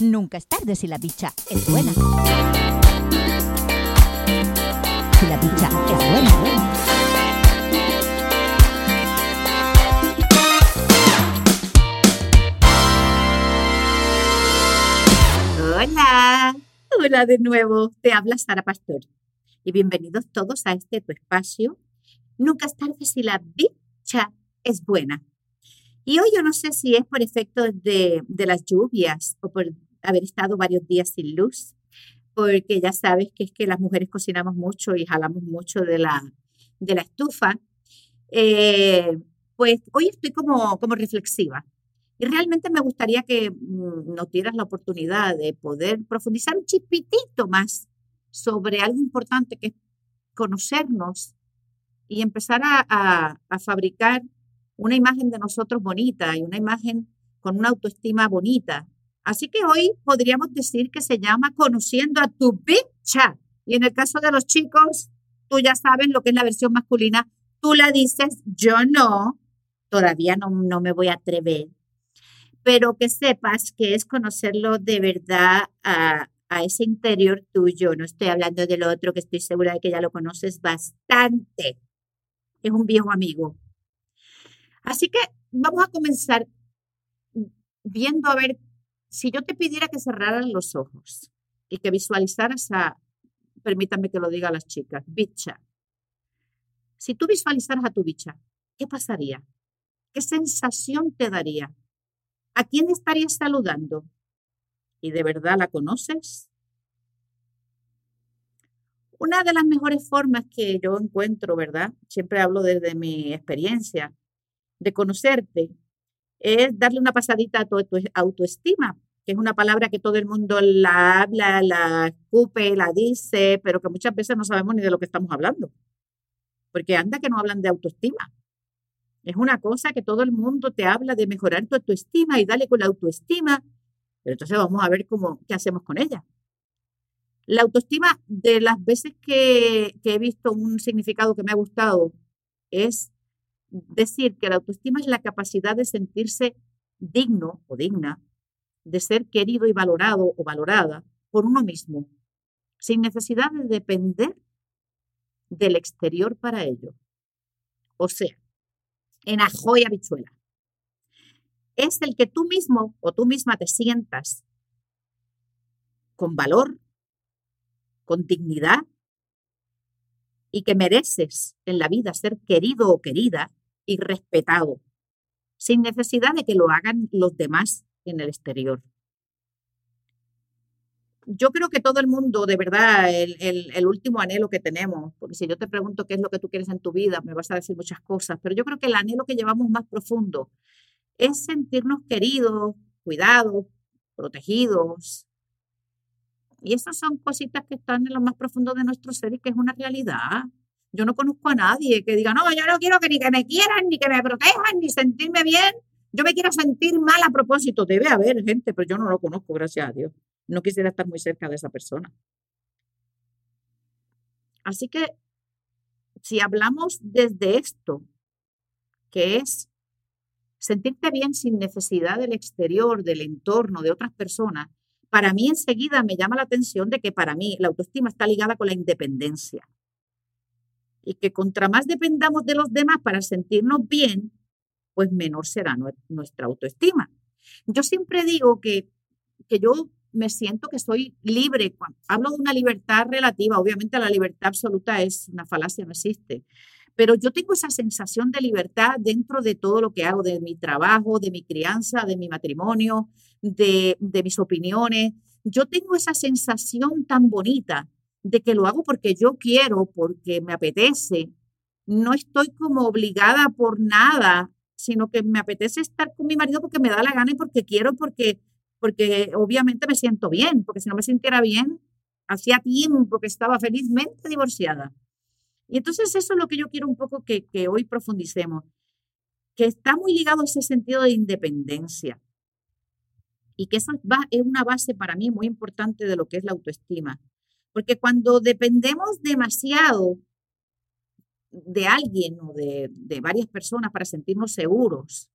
Nunca es tarde si la bicha es buena. Si la bicha es buena, buena. Hola, hola de nuevo, te habla Sara Pastor y bienvenidos todos a este tu espacio. Nunca es tarde si la bicha es buena. Y hoy yo no sé si es por efecto de, de las lluvias o por haber estado varios días sin luz, porque ya sabes que es que las mujeres cocinamos mucho y jalamos mucho de la, de la estufa. Eh, pues hoy estoy como, como reflexiva. Y realmente me gustaría que mm, nos dieras la oportunidad de poder profundizar un chispitito más sobre algo importante que es conocernos y empezar a, a, fabricar una imagen de nosotros bonita y una imagen con una autoestima bonita. Así que hoy podríamos decir que se llama Conociendo a tu bicha. Y en el caso de los chicos, tú ya sabes lo que es la versión masculina. Tú la dices, yo no, todavía no, no me voy a atrever. Pero que sepas que es conocerlo de verdad a, a ese interior tuyo. No estoy hablando del otro, que estoy segura de que ya lo conoces bastante. Es un viejo amigo. Así que vamos a comenzar viendo a ver si yo te pidiera que cerraras los ojos y que visualizaras a, permítanme que lo diga a las chicas, bicha. Si tú visualizaras a tu bicha, ¿qué pasaría? ¿Qué sensación te daría? ¿A quién estarías saludando? ¿Y de verdad la conoces? Una de las mejores formas que yo encuentro, ¿verdad? Siempre hablo desde mi experiencia, de conocerte, es darle una pasadita a tu, autoestima, que es una palabra que todo el mundo la habla, la escupe, la dice, pero que muchas veces no sabemos ni de lo que estamos hablando. Porque anda que no hablan de autoestima. Es una cosa que todo el mundo te habla de mejorar tu autoestima y dale con la autoestima, pero entonces vamos a ver cómo, qué hacemos con ella. La autoestima, de las veces que, que he visto un significado que me ha gustado, es decir que la autoestima es la capacidad de sentirse digno o digna, de ser querido y valorado o valorada por uno mismo, sin necesidad de depender del exterior para ello. O sea, en ajo habichuela. Es el que tú mismo o tú misma te sientas con valor, con dignidad y que mereces en la vida ser querido o querida y respetado, sin necesidad de que lo hagan los demás en el exterior. Yo creo que todo el mundo, de verdad, el, el, último anhelo que tenemos, porque si yo te pregunto qué es lo que tú quieres en tu vida, me vas a decir muchas cosas, pero yo creo que el anhelo que llevamos más profundo es sentirnos queridos, cuidados, protegidos. Y esas son cositas que están en lo más profundo de nuestro ser y que es una realidad. Yo no conozco a nadie que diga, no, yo no quiero que ni que me quieran, ni que me protejan, ni sentirme bien. Yo me quiero sentir mal a propósito. Debe haber gente, pero yo no lo conozco, gracias a Dios. No quisiera estar muy cerca de esa persona. Así que si hablamos desde esto, que es sentirte bien sin necesidad del exterior, del entorno, de otras personas, para mí enseguida me llama la atención de que para mí la autoestima está ligada con la independencia y que contra más dependamos de los demás para sentirnos bien, pues menor será nuestra autoestima. Yo siempre digo que, que yo me siento que soy libre. hablo de una libertad relativa, obviamente la libertad absoluta es una falacia, no existe. Pero yo tengo esa sensación de libertad dentro de todo lo que hago, de mi trabajo, de mi crianza, de mi matrimonio, de, de mis opiniones. Yo tengo esa sensación tan bonita de que lo hago porque yo quiero, porque me apetece. No estoy como obligada por nada, sino que me apetece estar con mi marido porque me da la gana y porque quiero, porque, porque obviamente me siento bien, porque si no me sintiera bien, hacía tiempo que estaba felizmente divorciada. Y entonces eso es lo que yo quiero un poco que, que hoy profundicemos, que está muy ligado a ese sentido de independencia y que eso es una base para mí muy importante de lo que es la autoestima. Porque cuando dependemos demasiado de alguien o de, varias personas para sentirnos seguros,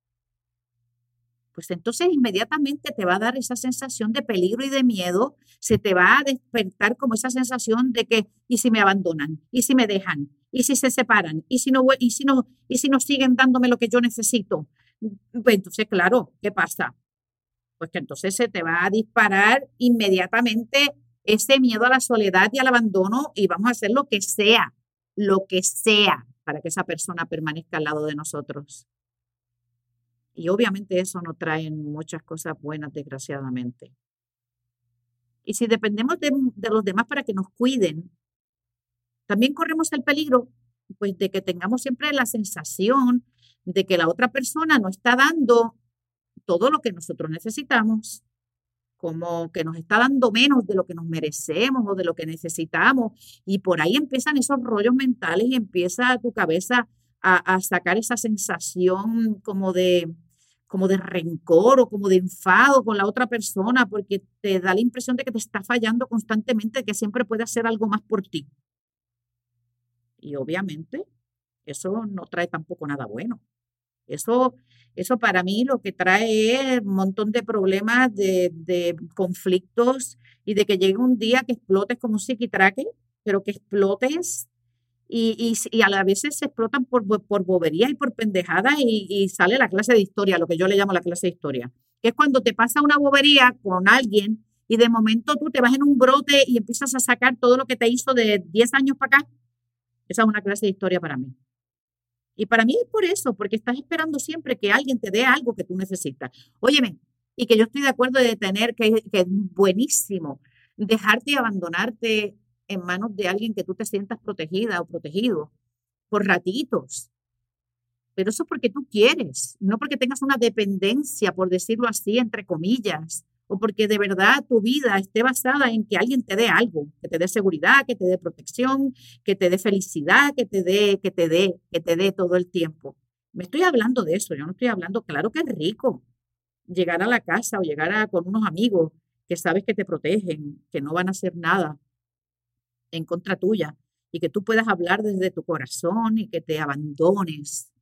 pues entonces inmediatamente te va a dar esa sensación de peligro y de miedo, se te va a despertar como esa sensación de que, ¿y si me abandonan? ¿Y si me dejan? ¿Y si se separan? ¿Y si no, y si no, y si no siguen dándome lo que yo necesito? Pues entonces, claro, ¿qué pasa? Pues que entonces se te va a disparar inmediatamente ese miedo a la soledad y al abandono y vamos a hacer lo que sea, lo que sea para que esa persona permanezca al lado de nosotros. Y obviamente eso no trae muchas cosas buenas, desgraciadamente. Y si dependemos de, de, los demás para que nos cuiden, también corremos el peligro pues, de que tengamos siempre la sensación de que la otra persona no está dando todo lo que nosotros necesitamos, como que nos está dando menos de lo que nos merecemos o de lo que necesitamos. Y por ahí empiezan esos rollos mentales y empieza tu cabeza a, sacar esa sensación como de, como de rencor o como de enfado con la otra persona porque te da la impresión de que te está fallando constantemente, que siempre puede hacer algo más por ti. Y obviamente eso no trae tampoco nada bueno. Eso, eso para mí lo que trae es un montón de problemas, de, de conflictos y de que llegue un día que explotes como un psiquitraque, pero que explotes y, y, a la vez se explotan por, por boberías y por pendejadas y, y, sale la clase de historia, lo que yo le llamo la clase de historia, que es cuando te pasa una bobería con alguien y de momento tú te vas en un brote y empiezas a sacar todo lo que te hizo de 10 años para acá. Esa es una clase de historia para mí. Y para mí es por eso, porque estás esperando siempre que alguien te dé algo que tú necesitas. Óyeme, y que yo estoy de acuerdo de tener, que, que es buenísimo, dejarte y abandonarte en manos de alguien que tú te sientas protegida o protegido por ratitos. Pero eso es porque tú quieres, no porque tengas una dependencia, por decirlo así, entre comillas, o porque de verdad tu vida esté basada en que alguien te dé algo, que te dé seguridad, que te dé protección, que te dé felicidad, que te dé, que te dé, que te dé todo el tiempo. Me estoy hablando de eso, yo no estoy hablando, claro que es rico llegar a la casa o llegar a, con unos amigos que sabes que te protegen, que no van a hacer nada en contra tuya y que tú puedas hablar desde tu corazón y que te abandones.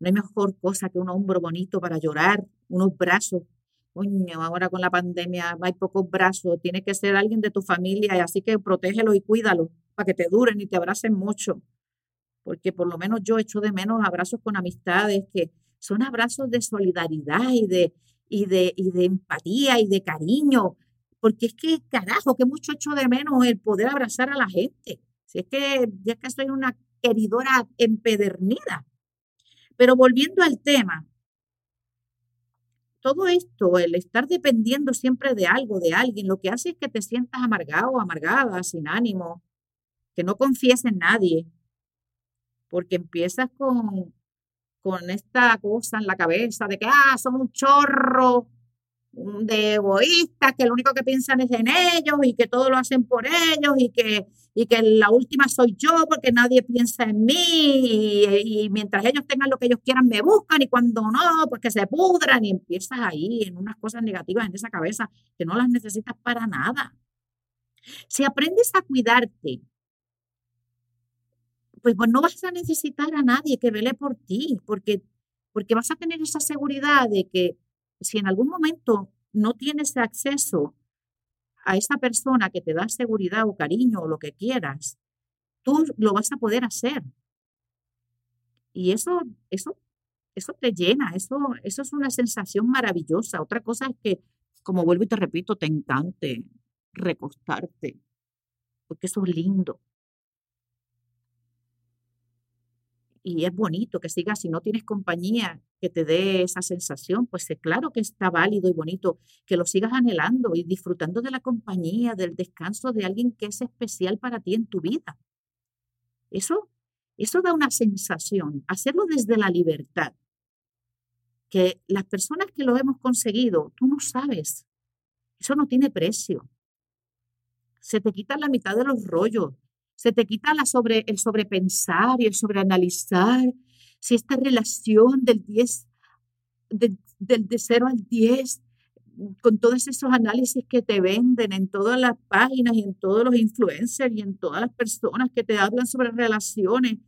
No hay mejor cosa que un hombro bonito para llorar, unos brazos. Coño, ahora con la pandemia hay pocos brazos, tiene que ser alguien de tu familia, así que protégelo y cuídalo para que te duren y te abracen mucho. Porque por lo menos yo echo de menos abrazos con amistades que son abrazos de solidaridad y de, y de, y de empatía y de cariño, porque es que, carajo, que mucho echo de menos el poder abrazar a la gente. Si es que ya que soy una queridora empedernida. Pero volviendo al tema, todo esto, el estar dependiendo siempre de algo, de alguien, lo que hace es que te sientas amargado amargada, sin ánimo, que no confíes en nadie, porque empiezas con, con esta cosa en la cabeza de que, ah, son un chorro, de egoístas que lo único que piensan es en ellos y que todo lo hacen por ellos y que, y que la última soy yo porque nadie piensa en mí y, mientras ellos tengan lo que ellos quieran me buscan y cuando no, pues que se pudran y empiezas ahí en unas cosas negativas en esa cabeza que no las necesitas para nada. Si aprendes a cuidarte, pues, pues no vas a necesitar a nadie que vele por ti porque, porque vas a tener esa seguridad de que si en algún momento no tienes acceso a esa persona que te da seguridad o cariño o lo que quieras, tú lo vas a poder hacer. Y eso, eso, eso te llena, eso, eso es una sensación maravillosa. Otra cosa es que, como vuelvo y te repito, te encante recostarte, porque eso es lindo. Y es bonito que sigas, si no tienes compañía que te dé esa sensación, pues es claro que está válido y bonito que lo sigas anhelando y disfrutando de la compañía, del descanso de alguien que es especial para ti en tu vida. Eso, eso da una sensación, hacerlo desde la libertad, que las personas que lo hemos conseguido, tú no sabes, eso no tiene precio. Se te quita la mitad de los rollos, se te quita la sobre, el sobrepensar y el sobreanalizar si esta relación del 10, del de 0 al 10, con todos esos análisis que te venden en todas las páginas y en todos los influencers y en todas las personas que te hablan sobre relaciones,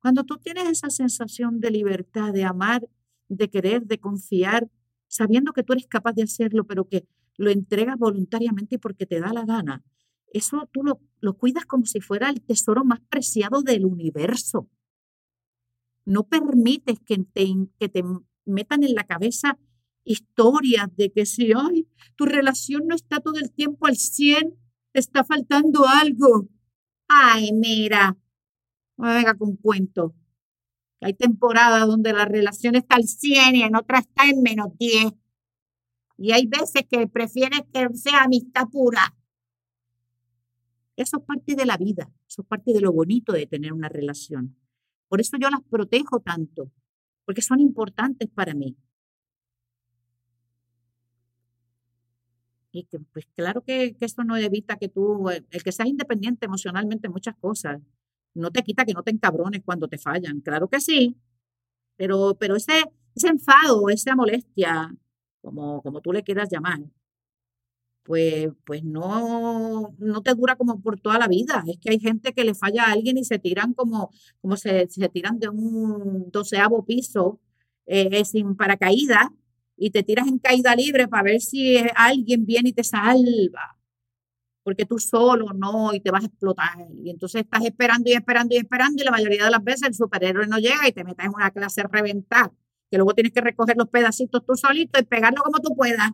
cuando tú tienes esa sensación de libertad, de amar, de querer, de confiar, sabiendo que tú eres capaz de hacerlo, pero que lo entregas voluntariamente porque te da la gana, eso tú lo, lo cuidas como si fuera el tesoro más preciado del universo. No permites que te, que te metan en la cabeza historias de que si hoy tu relación no está todo el tiempo al 100, te está faltando algo. Ay, mira, no me venga con cuento. Hay temporadas donde la relación está al 100 y en otras está en menos 10. Y hay veces que prefieres que sea amistad pura. Eso es parte de la vida, eso es parte de lo bonito de tener una relación. Por eso yo las protejo tanto, porque son importantes para mí. Y pues claro que, esto no evita que tú, eh, el que seas independiente emocionalmente en muchas cosas, no te quita que no te encabrones cuando te fallan. Claro que sí, pero, pero ese, ese enfado, esa molestia, como, como tú le quieras llamar, pues, pues no, no te dura como por toda la vida. Es que hay gente que le falla a alguien y se tiran como, como se, se tiran de un doceavo piso eh, sin paracaídas y te tiras en caída libre para ver si alguien viene y te salva. Porque tú solo no y te vas a explotar. Y entonces estás esperando y esperando y esperando y la mayoría de las veces el superhéroe no llega y te metes en una clase reventar. Que luego tienes que recoger los pedacitos tú solito y pegarlo como tú puedas.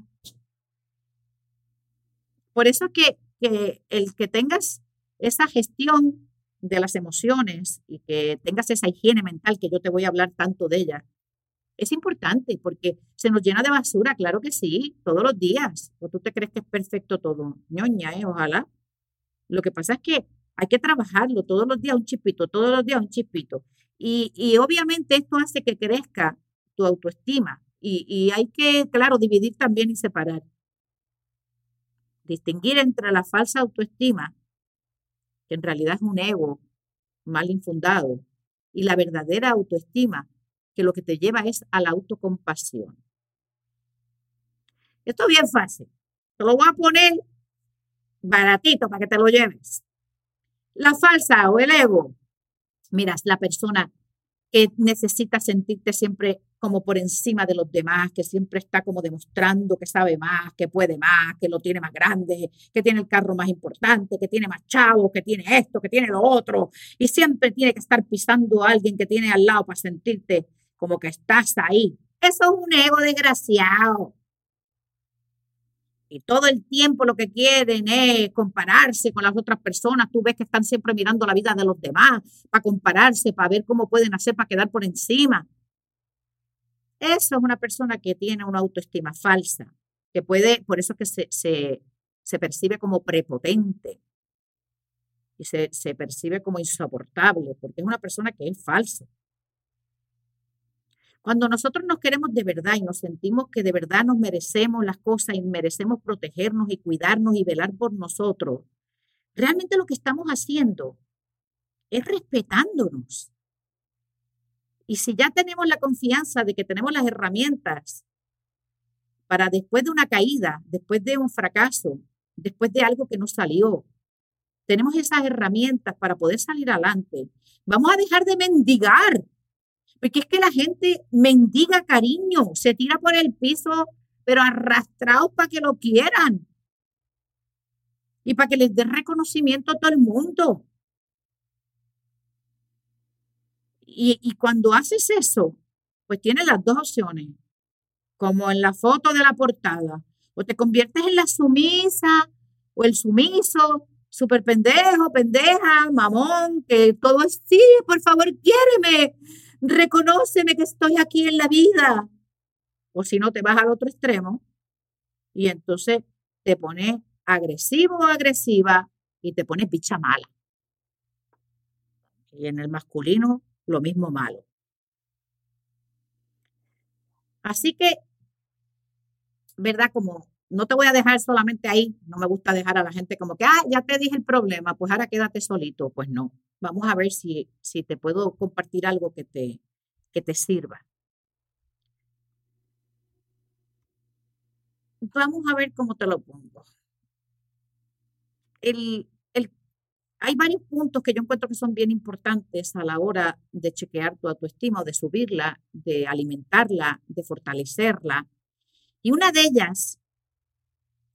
Por eso que, que el que tengas esa gestión de las emociones y que tengas esa higiene mental que yo te voy a hablar tanto de ella, es importante porque se nos llena de basura, claro que sí, todos los días. ¿O tú te crees que es perfecto todo? ñoña, ¿eh? Ojalá. Lo que pasa es que hay que trabajarlo todos los días un chipito, todos los días un chipito. Y, y obviamente esto hace que crezca tu autoestima. Y, y hay que, claro, dividir también y separar. Distinguir entre la falsa autoestima, que en realidad es un ego mal infundado, y la verdadera autoestima, que lo que te lleva es a la autocompasión. Esto es bien fácil. Te lo voy a poner baratito para que te lo lleves. La falsa o el ego. Mira, la persona que necesita sentirte siempre como por encima de los demás, que siempre está como demostrando que sabe más, que puede más, que lo tiene más grande, que tiene el carro más importante, que tiene más chavo, que tiene esto, que tiene lo otro, y siempre tiene que estar pisando a alguien que tiene al lado para sentirte como que estás ahí. Eso es un ego desgraciado. Y todo el tiempo lo que quieren es compararse con las otras personas. Tú ves que están siempre mirando la vida de los demás para compararse, para ver cómo pueden hacer para quedar por encima. Eso es una persona que tiene una autoestima falsa, que puede, por eso es que se, se, se percibe como prepotente y se, se percibe como insoportable, porque es una persona que es falsa. Cuando nosotros nos queremos de verdad y nos sentimos que de verdad nos merecemos las cosas y merecemos protegernos y cuidarnos y velar por nosotros, realmente lo que estamos haciendo es respetándonos. Y si ya tenemos la confianza de que tenemos las herramientas para después de una caída, después de un fracaso, después de algo que no salió, tenemos esas herramientas para poder salir adelante, vamos a dejar de mendigar porque es que la gente mendiga cariño, se tira por el piso, pero arrastrados para que lo quieran. Y para que les dé reconocimiento a todo el mundo. Y, y cuando haces eso, pues tienes las dos opciones, como en la foto de la portada. O te conviertes en la sumisa o el sumiso, súper pendejo, pendeja, mamón, que todo es, sí, por favor, quiéreme, reconóceme que estoy aquí en la vida. O si no, te vas al otro extremo y entonces te pones agresivo o agresiva y te pones picha mala. Y en el masculino, lo mismo malo. Así que, ¿verdad? Como no te voy a dejar solamente ahí, no me gusta dejar a la gente como que, ah, ya te dije el problema, pues ahora quédate solito. Pues no, Vamos a ver si, si te puedo compartir algo que te, que te sirva. Vamos a ver cómo te lo pongo. El, el, hay varios puntos que yo encuentro que son bien importantes a la hora de chequear tu autoestima de subirla, de alimentarla, de fortalecerla. Y una de ellas,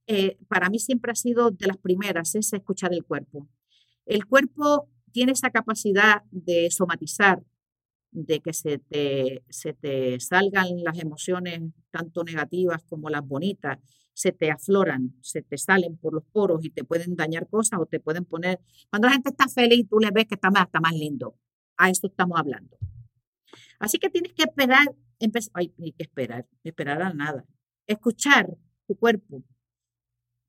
eh, para mí siempre ha sido de las primeras, es escuchar el cuerpo. El cuerpo tiene esa capacidad de somatizar, de que se te, se te salgan las emociones tanto negativas como las bonitas, se te afloran, se te salen por los poros y te pueden dañar cosas o te pueden poner... Cuando la gente está feliz, tú le ves que está más, está más lindo. A eso estamos hablando. Así que tienes que esperar, empezar, ay, hay que esperar, esperar a nada. Escuchar tu cuerpo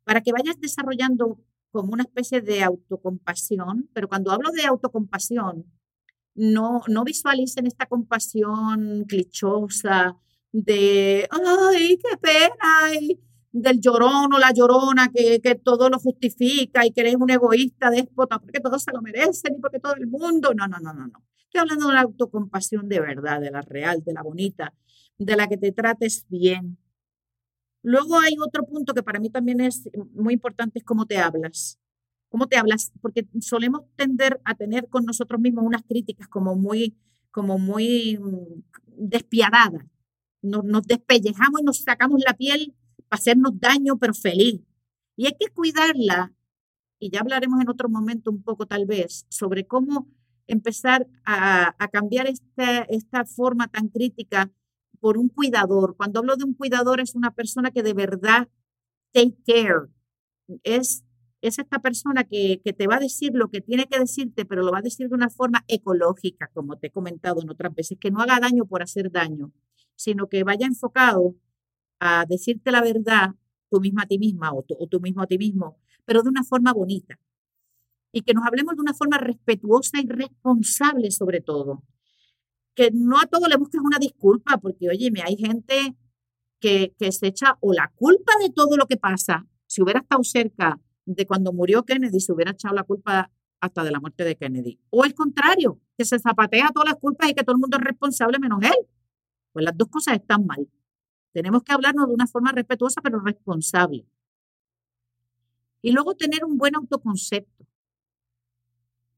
para que vayas desarrollando como una especie de autocompasión, pero cuando hablo de autocompasión, no, no visualicen esta compasión clichosa de, ay, qué pena, del llorón o la llorona que, que, todo lo justifica y que eres un egoísta, déspota, porque todos se lo merecen y porque todo el mundo. No, no, no, no, no. Estoy hablando de la autocompasión de verdad, de la real, de la bonita, de la que te trates bien. Luego hay otro punto que para mí también es muy importante, es cómo te hablas. ¿Cómo te hablas? Porque solemos tender a tener con nosotros mismos unas críticas como muy, como muy mm, despiadadas. Nos, nos despellejamos y nos sacamos la piel para hacernos daño, pero feliz. Y hay que cuidarla, y ya hablaremos en otro momento un poco tal vez, sobre cómo empezar a, a cambiar esta, esta forma tan crítica por un cuidador. Cuando hablo de un cuidador es una persona que de verdad take care. Es, es esta persona que, que, te va a decir lo que tiene que decirte, pero lo va a decir de una forma ecológica, como te he comentado en otras veces, que no haga daño por hacer daño, sino que vaya enfocado a decirte la verdad tú misma a ti misma o, tú mismo a ti mismo, pero de una forma bonita. Y que nos hablemos de una forma respetuosa y responsable sobre todo. Que no a todo le busques una disculpa, porque oye, hay gente que, que se echa o la culpa de todo lo que pasa. Si hubiera estado cerca de cuando murió Kennedy, se hubiera echado la culpa hasta de la muerte de Kennedy. O el contrario, que se zapatea todas las culpas y que todo el mundo es responsable menos él. Pues las dos cosas están mal. Tenemos que hablarnos de una forma respetuosa pero responsable. Y luego tener un buen autoconcepto.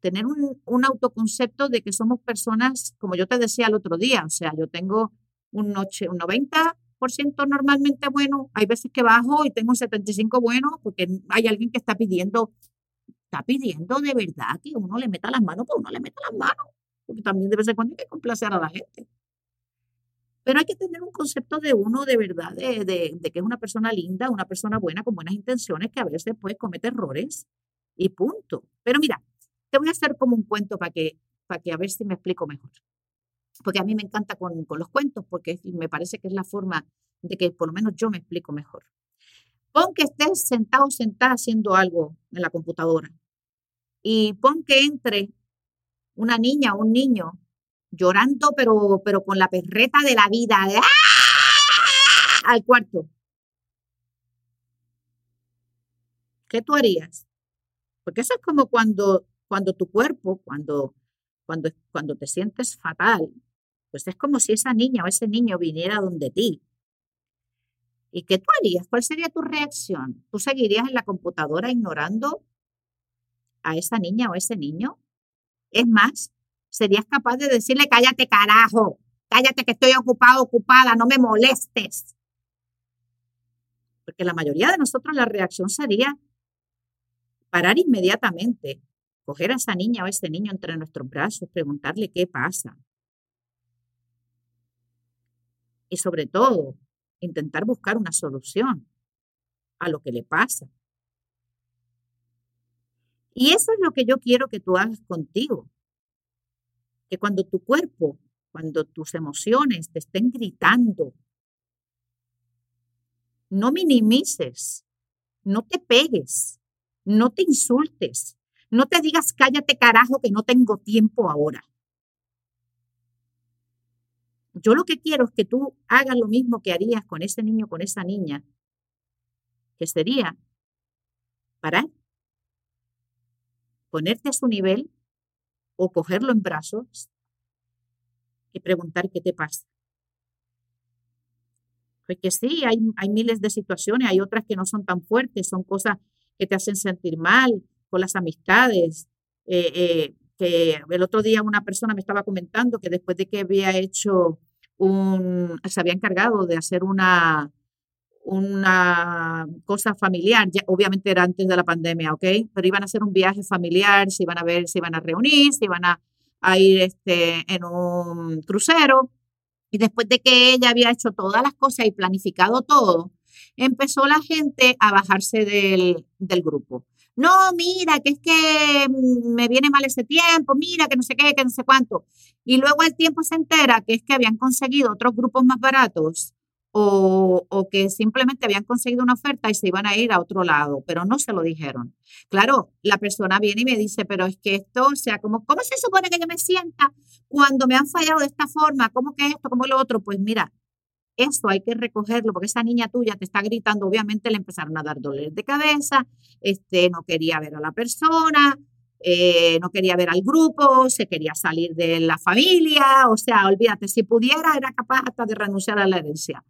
Tener un, un, autoconcepto de que somos personas, como yo te decía el otro día, o sea, yo tengo un, noche, un 90% normalmente bueno, hay veces que bajo y tengo un 75% bueno, porque hay alguien que está pidiendo, está pidiendo de verdad que uno le meta las manos, pues uno le meta las manos, porque también de vez en cuando hay que complacer a la gente. Pero hay que tener un concepto de uno de verdad, de, de, que es una persona linda, una persona buena, con buenas intenciones, que a veces pues comete errores y punto. Pero mira, te voy a hacer como un cuento para que, para que a ver si me explico mejor. Porque a mí me encanta con, con los cuentos, porque me parece que es la forma de que por lo menos yo me explico mejor. Pon que estés sentado sentada haciendo algo en la computadora y pon que entre una niña o un niño llorando, pero, pero con la perreta de la vida, ¡ah! al cuarto. ¿Qué tú harías? Porque eso es como cuando, cuando tu cuerpo, cuando, cuando, cuando te sientes fatal, pues es como si esa niña o ese niño viniera donde ti. ¿Y qué tú harías? ¿Cuál sería tu reacción? ¿Tú seguirías en la computadora ignorando a esa niña o ese niño? Es más, serías capaz de decirle, cállate carajo, cállate que estoy ocupado, ocupada, no me molestes. Porque la mayoría de nosotros la reacción sería parar inmediatamente, coger a esa niña o a ese niño entre nuestros brazos, preguntarle qué pasa. Y sobre todo, intentar buscar una solución a lo que le pasa. Y eso es lo que yo quiero que tú hagas contigo que cuando tu cuerpo, cuando tus emociones te estén gritando, no minimices, no te pegues, no te insultes, no te digas cállate carajo que no tengo tiempo ahora. Yo lo que quiero es que tú hagas lo mismo que harías con ese niño, con esa niña, que sería parar, ponerte a su nivel o cogerlo en brazos y preguntar qué te pasa. Porque sí, hay, hay miles de situaciones, hay otras que no son tan fuertes, son cosas que te hacen sentir mal, con las amistades. Eh, eh, que el otro día una persona me estaba comentando que después de que había hecho un, se había encargado de hacer una, una cosa familiar, ya, obviamente era antes de la pandemia, ¿ok? Pero iban a hacer un viaje familiar, se iban a ver, se iban a reunir, se iban a, a ir este, en un crucero. Y después de que ella había hecho todas las cosas y planificado todo, empezó la gente a bajarse del, del grupo. No, mira, que es que mm, me viene mal ese tiempo, mira, que no sé qué, que no sé cuánto. Y luego el tiempo se entera que es que habían conseguido otros grupos más baratos o, o, que simplemente habían conseguido una oferta y se iban a ir a otro lado, pero no se lo dijeron. Claro, la persona viene y me dice, pero es que esto, o sea, ¿cómo, ¿cómo se supone que yo me sienta cuando me han fallado de esta forma? ¿Cómo que esto? ¿Cómo lo otro? Pues mira, esto hay que recogerlo porque esa niña tuya te está gritando, obviamente le empezaron a dar dolores de cabeza, este, no quería ver a la persona, eh, no quería ver al grupo, se quería salir de la familia, o sea, olvídate, si pudiera era capaz hasta de renunciar a la herencia.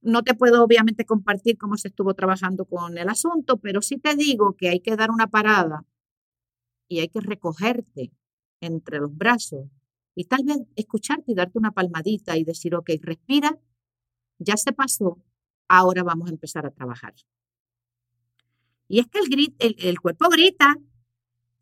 No te puedo obviamente compartir cómo se estuvo trabajando con el asunto, pero sí te digo que hay que dar una parada y hay que recogerte entre los brazos y tal vez escucharte y darte una palmadita y decir, ok, respira, ya se pasó, ahora vamos a empezar a trabajar. Y es que el, el, cuerpo grita,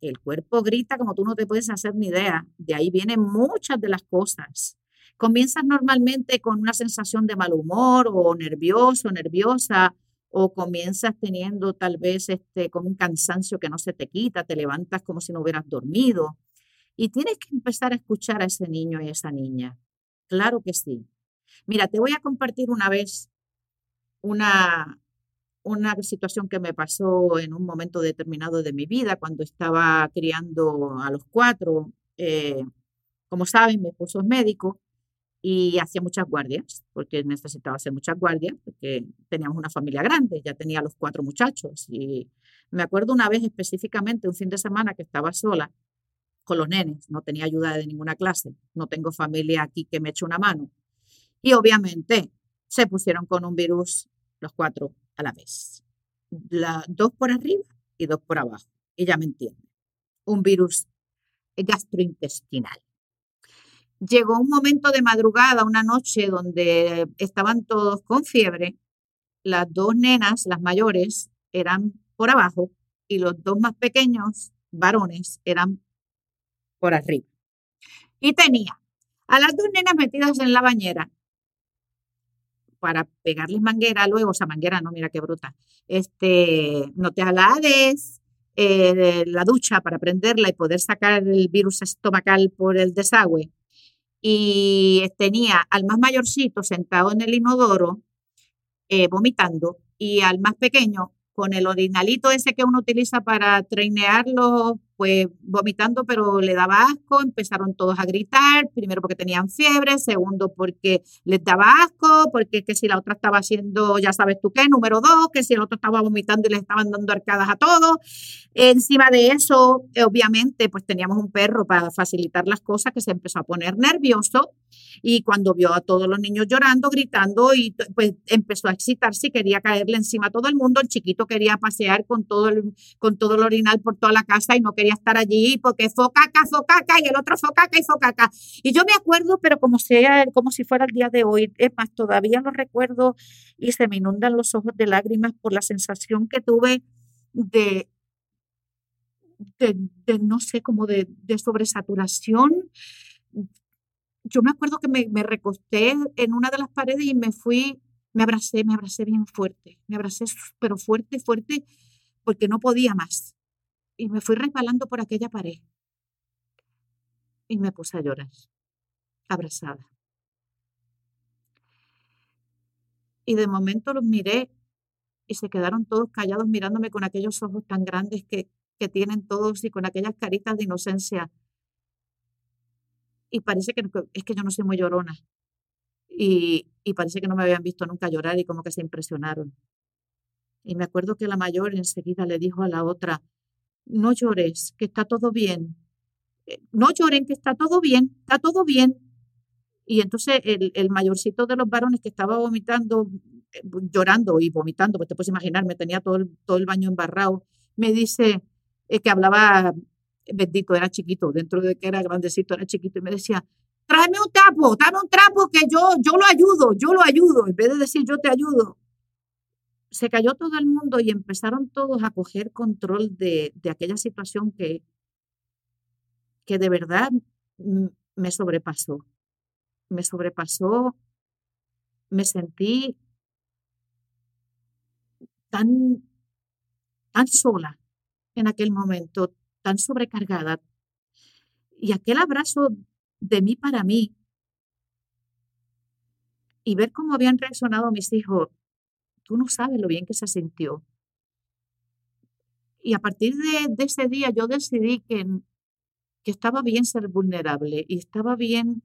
el cuerpo grita como tú no te puedes hacer ni idea. De ahí vienen muchas de las cosas Comienzas normalmente con una sensación de mal humor o nervioso, nerviosa, o comienzas teniendo tal vez este, con un cansancio que no se te quita, te levantas como si no hubieras dormido. Y tienes que empezar a escuchar a ese niño y esa niña. Claro que sí. Mira, te voy a compartir una vez una, una situación que me pasó en un momento determinado de mi vida, cuando estaba criando a los cuatro. Eh, como saben, mi esposo es médico y hacía muchas guardias, porque necesitaba hacer muchas guardias, porque teníamos una familia grande, ya tenía los cuatro muchachos. Y me acuerdo una vez específicamente, un fin de semana que estaba sola con los nenes, no tenía ayuda de ninguna clase, no tengo familia aquí que me eche una mano. Y obviamente se pusieron con un virus los cuatro a la vez. La, dos por arriba y dos por abajo. Ya me entiende. Un virus gastrointestinal llegó un momento de madrugada, una noche donde estaban todos con fiebre. Las dos nenas, las mayores, eran por abajo y los dos más pequeños, varones, eran por arriba. Y tenía a las dos nenas metidas en la bañera para pegarles manguera luego, o sea, manguera no, mira qué bruta, este, no te alades, eh, la ducha para prenderla y poder sacar el virus estomacal por el desagüe y tenía al más mayorcito sentado en el inodoro eh, vomitando y al más pequeño con el orinalito ese que uno utiliza para treinearlo pues vomitando, pero le daba asco, empezaron todos a gritar, primero porque tenían fiebre, segundo porque les daba asco, porque que si la otra estaba haciendo, ya sabes tú qué, número dos, que si el otro estaba vomitando y le estaban dando arcadas a todos. Encima de eso, obviamente, pues teníamos un perro para facilitar las cosas que se empezó a poner nervioso y cuando vio a todos los niños llorando, gritando y pues empezó a excitarse y quería caerle encima a todo el mundo, el chiquito quería pasear con todo el, con todo el orinal por toda la casa y no quería estar allí porque focaca, focaca y el otro focaca y focaca. Y yo me acuerdo, pero como, sea, como si fuera el día de hoy, es más, todavía lo recuerdo y se me inundan los ojos de lágrimas por la sensación que tuve de, de, no sé, como de, de sobresaturación. Yo me acuerdo que me, me recosté en una de las paredes y me fui, me abracé, me abracé bien fuerte, me abracé pero fuerte, fuerte, porque no podía más y me fui resbalando por aquella pared. Y me puse a llorar, abrazada. Y de momento los miré y se quedaron todos callados mirándome con aquellos ojos tan grandes que, que tienen todos y con aquellas caritas de inocencia. Y parece que es que yo no soy muy llorona. Y, y parece que no me habían visto nunca llorar y como que se impresionaron. Y me acuerdo que la mayor enseguida le dijo a la otra, no llores, que está todo bien. Eh, no lloren, que está todo bien, está todo bien. Y entonces el, mayorcito de los varones que estaba vomitando, eh, llorando y vomitando, pues te puedes imaginar, me tenía todo el, baño embarrado, me dice eh, que hablaba, bendito, era chiquito, dentro de que era grandecito, era chiquito, y me decía, tráeme un trapo, tráeme un trapo que yo, yo lo ayudo, yo lo ayudo, en vez de decir yo te ayudo, se cayó todo el mundo y empezaron todos a coger control de, de aquella situación que, que de verdad me sobrepasó. Me sobrepasó, me sentí tan, tan sola en aquel momento, tan sobrecargada. Y aquel abrazo de mí para mí y ver cómo habían reaccionado mis hijos, tú no sabes lo bien que se sintió. Y a partir de, ese día yo decidí que, que estaba bien ser vulnerable y estaba bien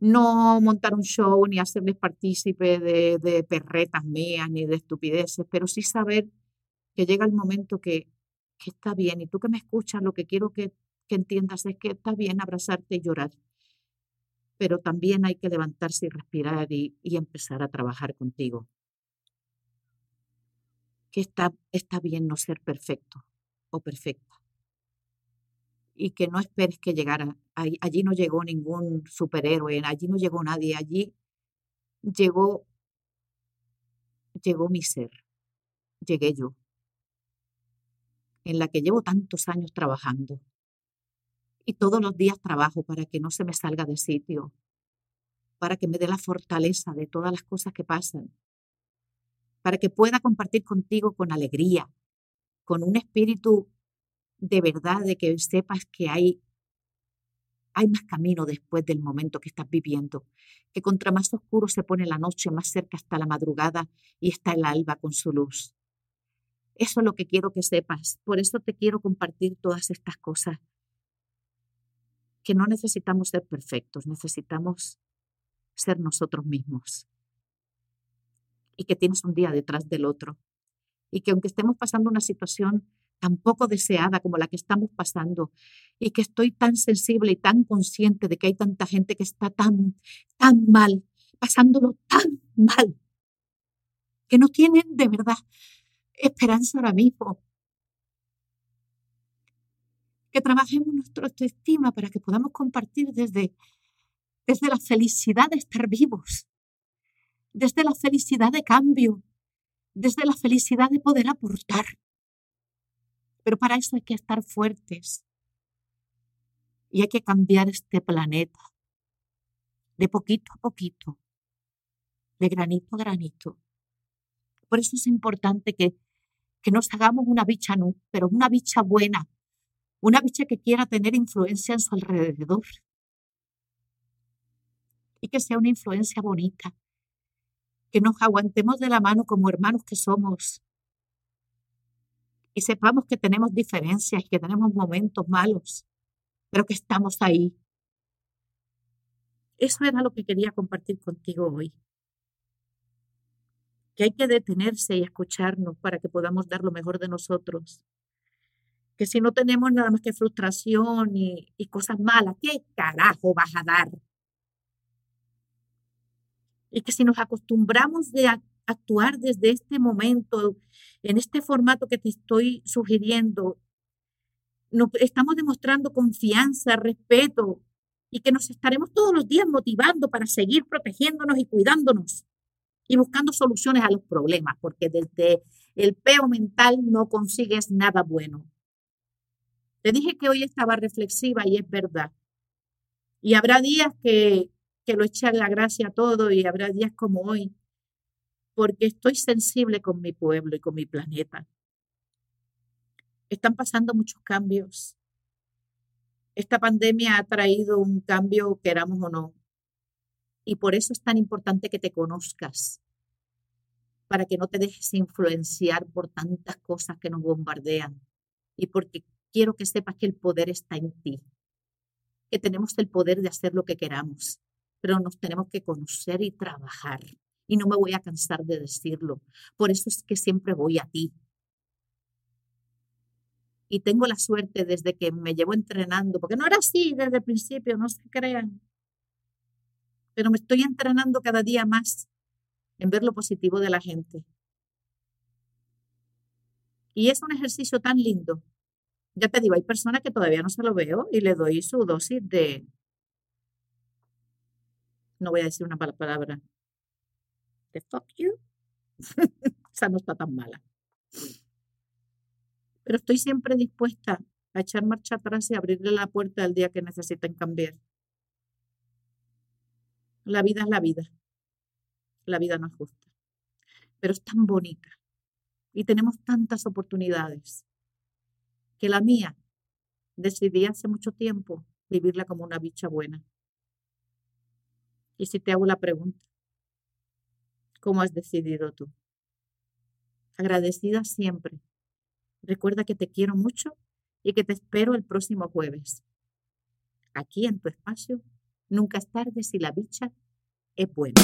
no montar un show ni hacerles partícipe de, de perretas mías ni de estupideces, pero sí saber que llega el momento que, que está bien. Y tú que me escuchas, lo que quiero que, que entiendas es que está bien abrazarte y llorar, pero también hay que levantarse y respirar y, y empezar a trabajar contigo. Que está, está bien no ser perfecto o perfecta. Y que no esperes que llegara. Allí no llegó ningún superhéroe, allí no llegó nadie, allí llegó, llegó mi ser, llegué yo en la que llevo tantos años trabajando. Y todos los días trabajo para que no se me salga de sitio, para que me dé la fortaleza de todas las cosas que pasan, para que pueda compartir contigo con alegría, con un espíritu de verdad, de que sepas que hay, hay más camino después del momento que estás viviendo, que contra más oscuro se pone la noche, más cerca está la madrugada y está el alba con su luz. Eso es lo que quiero que sepas. Por eso te quiero compartir todas estas cosas. Que no necesitamos ser perfectos, necesitamos ser nosotros mismos. Y que tienes un día detrás del otro. Y que aunque estemos pasando una situación tan poco deseada como la que estamos pasando, y que estoy tan sensible y tan consciente de que hay tanta gente que está tan, tan mal, pasándolo tan mal, que no tienen de verdad esperanza ahora mismo. Que trabajemos nuestra autoestima para que podamos compartir desde, desde la felicidad de estar vivos, desde la felicidad de cambio, desde la felicidad de poder aportar. Pero para eso hay que estar fuertes y hay que cambiar este planeta de poquito a poquito, de granito a granito. Por eso es importante que que nos hagamos una bicha, no, pero una bicha buena, una bicha que quiera tener influencia en su alrededor y que sea una influencia bonita, que nos aguantemos de la mano como hermanos que somos y sepamos que tenemos diferencias y que tenemos momentos malos, pero que estamos ahí. Eso era lo que quería compartir contigo hoy que hay que detenerse y escucharnos para que podamos dar lo mejor de nosotros. Que si no tenemos nada más que frustración y, cosas malas, ¿qué carajo vas a dar? Y que si nos acostumbramos de actuar desde este momento, en este formato que te estoy sugiriendo, nos estamos demostrando confianza, respeto y que nos estaremos todos los días motivando para seguir protegiéndonos y cuidándonos y buscando soluciones a los problemas, porque desde el peo mental no consigues nada bueno. Te dije que hoy estaba reflexiva y es verdad. Y habrá días que, que lo eché a la gracia todo y habrá días como hoy, porque estoy sensible con mi pueblo y con mi planeta. Están pasando muchos cambios. Esta pandemia ha traído un cambio, queramos o no, y por eso es tan importante que te conozcas, para que no te dejes influenciar por tantas cosas que nos bombardean. Y porque quiero que sepas que el poder está en ti, que tenemos el poder de hacer lo que queramos, pero nos tenemos que conocer y trabajar. Y no me voy a cansar de decirlo. Por eso es que siempre voy a ti. Y tengo la suerte desde que me llevo entrenando, porque no era así desde el principio, no se crean pero me estoy entrenando cada día más en ver lo positivo de la gente. Y es un ejercicio tan lindo. Ya te digo, hay personas que todavía no se lo veo y le doy su dosis de, no voy a decir una palabra, de fuck you. esa no está tan mala. Pero estoy siempre dispuesta a echar marcha atrás y abrirle la puerta el día que necesiten cambiar. La vida es la vida. La vida no es justa. Pero es tan bonita. Y tenemos tantas oportunidades que la mía decidí hace mucho tiempo vivirla como una bicha buena. Y si te hago la pregunta, ¿cómo has decidido tú? Agradecida siempre. Recuerda que te quiero mucho y que te espero el próximo jueves. Aquí en tu espacio, nunca es tarde si la bicha es buena.